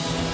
you